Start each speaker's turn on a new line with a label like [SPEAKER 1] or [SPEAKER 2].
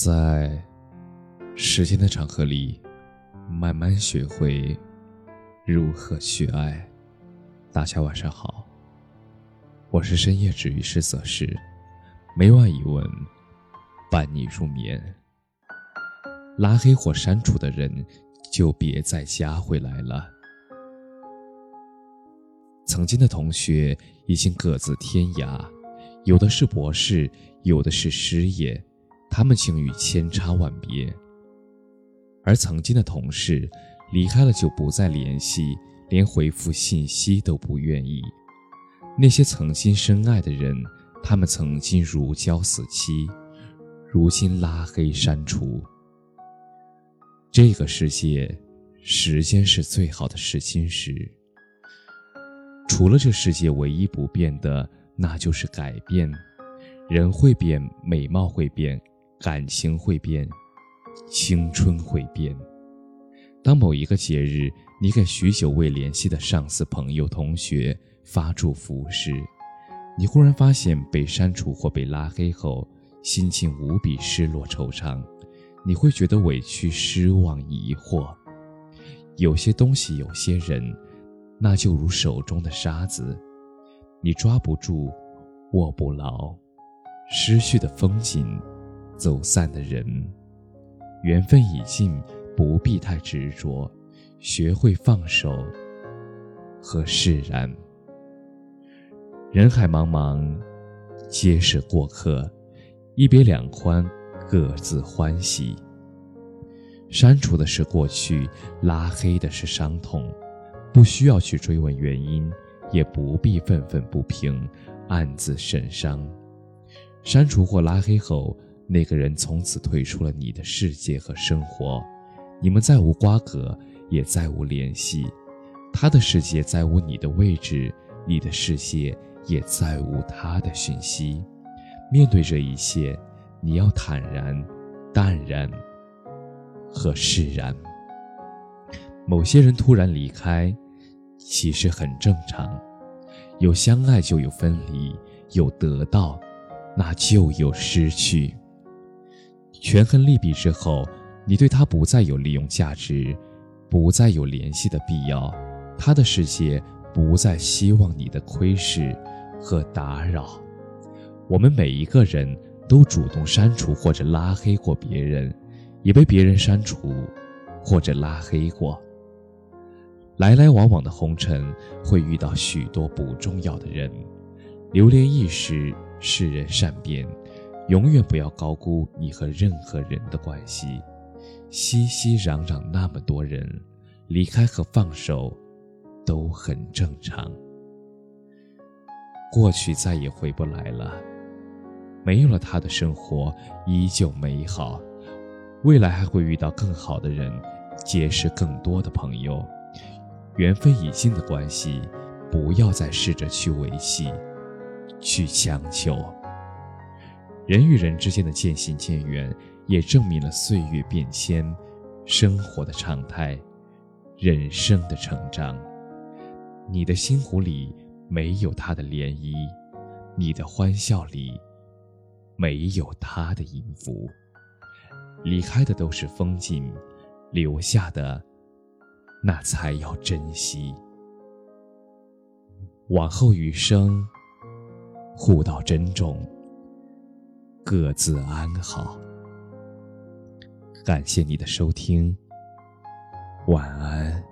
[SPEAKER 1] 在时间的长河里，慢慢学会如何去爱。大家晚上好，我是深夜治愈师泽师，每晚一问，伴你入眠。拉黑或删除的人，就别再加回来了。曾经的同学已经各自天涯，有的是博士，有的是失业。他们境遇千差万别，而曾经的同事离开了就不再联系，连回复信息都不愿意。那些曾经深爱的人，他们曾经如胶似漆，如今拉黑删除。这个世界，时间是最好的试金石。除了这世界唯一不变的，那就是改变。人会变，美貌会变。感情会变，青春会变。当某一个节日，你给许久未联系的上司、朋友、同学发祝福时，你忽然发现被删除或被拉黑后，心情无比失落、惆怅。你会觉得委屈、失望、疑惑。有些东西，有些人，那就如手中的沙子，你抓不住，握不牢。失去的风景。走散的人，缘分已尽，不必太执着，学会放手和释然。人海茫茫，皆是过客，一别两宽，各自欢喜。删除的是过去，拉黑的是伤痛，不需要去追问原因，也不必愤愤不平，暗自神伤。删除或拉黑后。那个人从此退出了你的世界和生活，你们再无瓜葛，也再无联系。他的世界再无你的位置，你的世界也再无他的讯息。面对这一切，你要坦然、淡然和释然。某些人突然离开，其实很正常。有相爱就有分离，有得到，那就有失去。权衡利弊之后，你对他不再有利用价值，不再有联系的必要，他的世界不再希望你的窥视和打扰。我们每一个人都主动删除或者拉黑过别人，也被别人删除或者拉黑过。来来往往的红尘会遇到许多不重要的人，流连一时，世人善变。永远不要高估你和任何人的关系。熙熙攘攘那么多人，离开和放手都很正常。过去再也回不来了，没有了他的生活依旧美好。未来还会遇到更好的人，结识更多的朋友。缘分已尽的关系，不要再试着去维系，去强求。人与人之间的渐行渐远，也证明了岁月变迁，生活的常态，人生的成长。你的心湖里没有他的涟漪，你的欢笑里没有他的音符。离开的都是风景，留下的那才要珍惜。往后余生，互道珍重。各自安好。感谢你的收听，晚安。